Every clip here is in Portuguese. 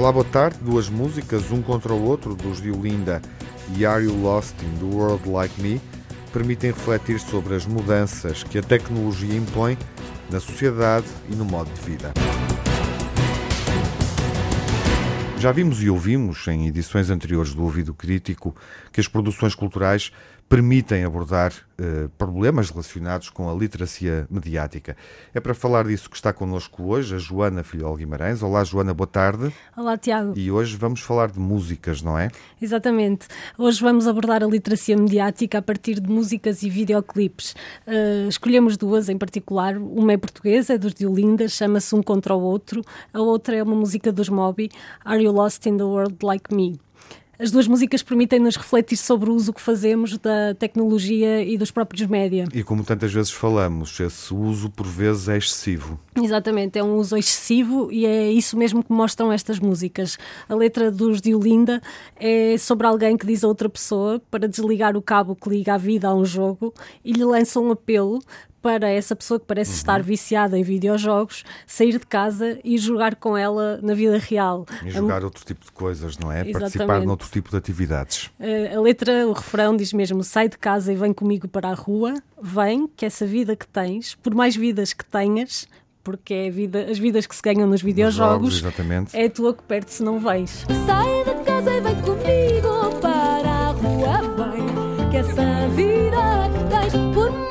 Olá, boa tarde. Duas músicas, um contra o outro, dos Diolinda e Are You Lost in the World Like Me, permitem refletir sobre as mudanças que a tecnologia impõe na sociedade e no modo de vida. Já vimos e ouvimos em edições anteriores do Ouvido Crítico que as produções culturais permitem abordar uh, problemas relacionados com a literacia mediática. É para falar disso que está connosco hoje a Joana Filhol Guimarães. Olá, Joana, boa tarde. Olá, Tiago. E hoje vamos falar de músicas, não é? Exatamente. Hoje vamos abordar a literacia mediática a partir de músicas e videoclipes. Uh, escolhemos duas em particular. Uma é portuguesa, é dos Diolinda, chama-se Um Contra o Outro. A outra é uma música dos Moby, Are You Lost in the World Like Me? As duas músicas permitem-nos refletir sobre o uso que fazemos da tecnologia e dos próprios média. E como tantas vezes falamos, esse uso por vezes é excessivo. Exatamente, é um uso excessivo e é isso mesmo que mostram estas músicas. A letra dos Diolinda é sobre alguém que diz a outra pessoa para desligar o cabo que liga a vida a um jogo e lhe lança um apelo para essa pessoa que parece uhum. estar viciada em videojogos sair de casa e jogar com ela na vida real. E jogar outro tipo de coisas, não é? Exatamente. Participar noutro tipo de atividades. Eh, a letra, o refrão diz mesmo: sai de casa e vem comigo para a rua, vem, que essa vida que tens, por mais vidas que tenhas, porque é vida, as vidas que se ganham nos videojogos, nos jogos, é a tua que perde se não vens. Sai de casa e vem comigo para a rua, vem, que essa vida que tens, por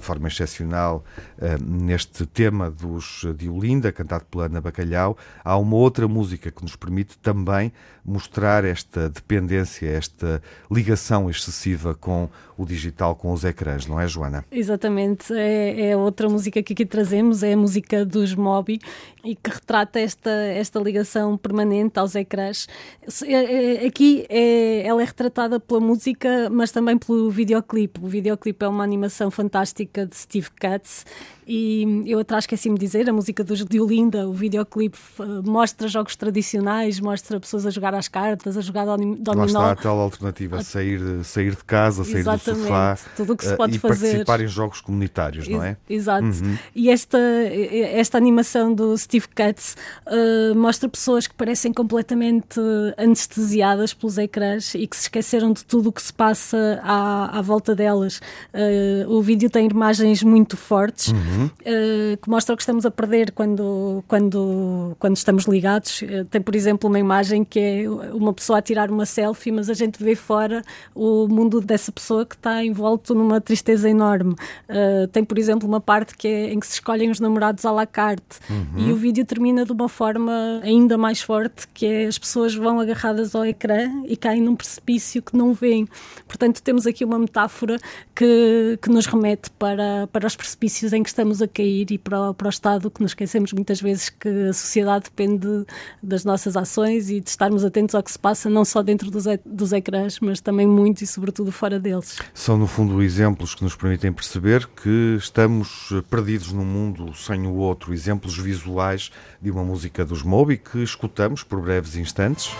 de forma excepcional uh, neste tema dos, de Olinda, cantado pela Ana Bacalhau. Há uma outra música que nos permite também mostrar esta dependência, esta ligação excessiva com o digital, com os ecrãs, não é, Joana? Exatamente. É, é outra música que aqui trazemos, é a música dos Moby e que retrata esta, esta ligação permanente aos ecrãs. É, é, aqui é, ela é retratada pela música, mas também pelo videoclipe. O videoclipe é uma animação fantástica de Steve Katz e eu atrás esqueci-me de dizer, a música do Diolinda, o videoclipe mostra jogos tradicionais, mostra pessoas a jogar às cartas, a jogar dominó. Lá está a tal alternativa, sair, sair de casa, sair Exatamente, do sofá tudo o que se pode uh, e fazer. participar em jogos comunitários, não é? Exato. Uhum. E esta, esta animação do Steve Katz uh, mostra pessoas que parecem completamente anestesiadas pelos ecrãs e que se esqueceram de tudo o que se passa à, à volta delas. Uh, o vídeo tem imagens muito fortes. Uhum uh, que mostra o que estamos a perder quando, quando, quando estamos ligados. Tem, por exemplo, uma imagem que é uma pessoa a tirar uma selfie, mas a gente vê fora o mundo dessa pessoa que está envolto numa tristeza enorme. Tem, por exemplo, uma parte que é em que se escolhem os namorados à la carte uhum. e o vídeo termina de uma forma ainda mais forte, que é as pessoas vão agarradas ao ecrã e caem num precipício que não veem. Portanto, temos aqui uma metáfora que, que nos remete para, para os precipícios em que estamos a cair e para, para o Estado, que nos esquecemos muitas vezes que a sociedade depende das nossas ações e de estarmos atentos ao que se passa, não só dentro dos, dos ecrãs, mas também muito e sobretudo fora deles. São, no fundo, exemplos que nos permitem perceber que estamos perdidos num mundo sem o outro, exemplos visuais de uma música dos Moby que escutamos por breves instantes.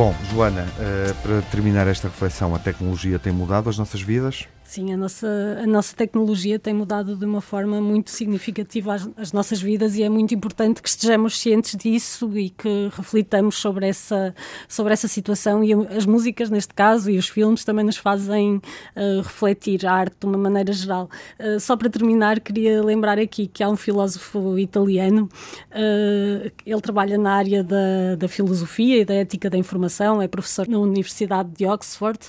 Bom, Joana, uh, para terminar esta reflexão, a tecnologia tem mudado as nossas vidas? Sim, a nossa, a nossa tecnologia tem mudado de uma forma muito significativa as, as, nossas vidas e é muito importante que estejamos cientes disso e que reflitamos sobre essa, sobre essa situação. E as músicas, neste caso, e os filmes também nos fazem uh, refletir a arte de uma maneira geral. Uh, só para terminar, queria lembrar aqui que há um filósofo italiano, uh, ele trabalha na área da, da filosofia e da ética da informação, é professor na Universidade de Oxford,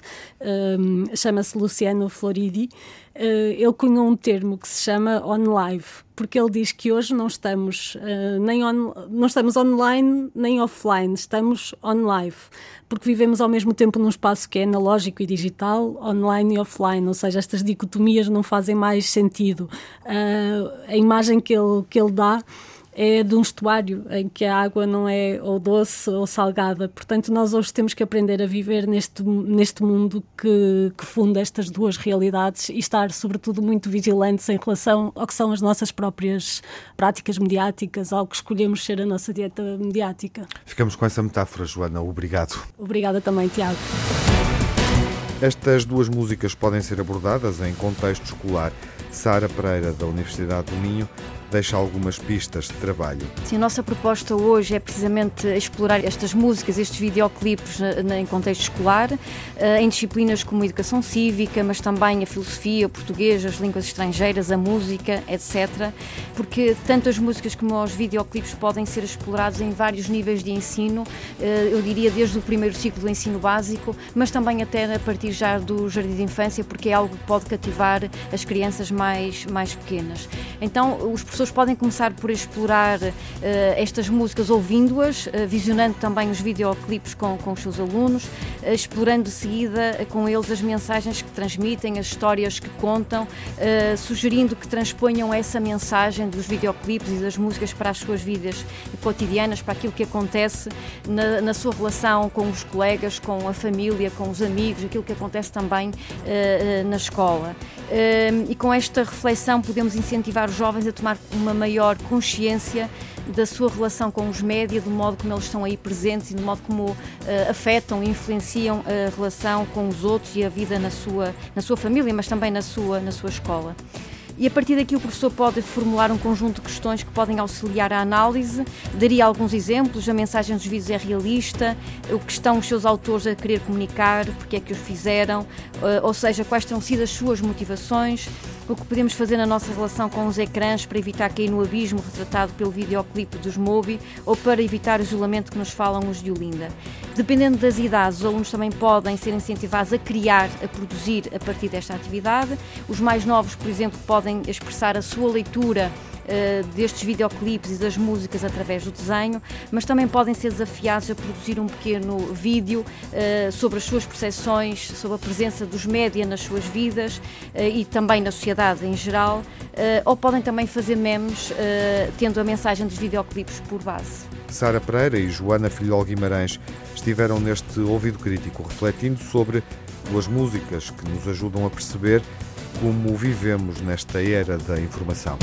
chama-se Luciano Floridi ele cunhou um termo que se chama on live, porque ele diz que hoje não estamos uh, nem on, não estamos online nem offline, estamos on live, porque vivemos ao mesmo tempo num espaço que é analógico e digital, online e offline, ou seja, estas dicotomias não fazem mais sentido. Uh, a imagem que ele, que ele dá é de um estuário em que a água não é ou doce ou salgada. Portanto, nós hoje temos que aprender a viver neste, neste mundo que, que funda estas duas realidades e estar, sobretudo, muito vigilantes em relação ao que são as nossas próprias práticas mediáticas, ao que escolhemos ser a nossa dieta mediática. Ficamos com essa metáfora, Joana. Obrigado. Obrigada também, Tiago. Estas duas músicas podem ser abordadas em contexto escolar. Sara Pereira, da Universidade do Minho, deixa algumas pistas de trabalho. Sim, a nossa proposta hoje é precisamente explorar estas músicas, estes videoclipes em contexto escolar, eh, em disciplinas como a educação cívica, mas também a filosofia, o português, as línguas estrangeiras, a música, etc. Porque tanto as músicas como os videoclipes podem ser explorados em vários níveis de ensino, eh, eu diria desde o primeiro ciclo do ensino básico, mas também até a partir já do jardim de infância, porque é algo que pode cativar as crianças mais, mais pequenas. Então, os professores pessoas podem começar por explorar uh, estas músicas ouvindo-as, uh, visionando também os videoclipes com, com os seus alunos, uh, explorando de seguida com eles as mensagens que transmitem, as histórias que contam, sugerindo que transponham essa mensagem dos videoclipes e das músicas para as suas vidas cotidianas, para aquilo que acontece na, na sua relação com os colegas, com a família, com os amigos, aquilo que acontece também na escola. e com esta reflexão podemos incentivar os jovens a tomar uma maior consciência da sua relação com os média, do modo como eles estão aí presentes e do modo como uh, afetam e influenciam a relação com os outros e a vida na sua, na sua família, mas também na sua, na sua escola. E a partir daqui o professor pode formular um conjunto de questões que podem auxiliar a análise. Daria alguns exemplos, a mensagem dos vídeos é realista, o que estão os seus autores a querer comunicar, porque é que os fizeram, eh, ou seja, quais terão sido as suas motivações, o que podemos fazer na nossa relação com os ecrãs para evitar cair no abismo retratado pelo videoclipe dos Moby ou para evitar o isolamento que nos falam os de Olinda. Dependendo das idades, os alunos também podem ser incentivados a criar, a produzir a partir desta atividade. Os mais novos, por exemplo, podem expressar a sua leitura uh, destes videoclipes e das músicas através do desenho, mas também podem ser desafiados a produzir um pequeno vídeo uh, sobre as suas percepções, sobre a presença dos média nas suas vidas uh, e também na sociedade em geral, ou podem também fazer memes tendo a mensagem dos videoclipes por base. Sara Pereira e Joana Filhol Guimarães estiveram neste ouvido crítico refletindo sobre duas músicas que nos ajudam a perceber como vivemos nesta era da informação.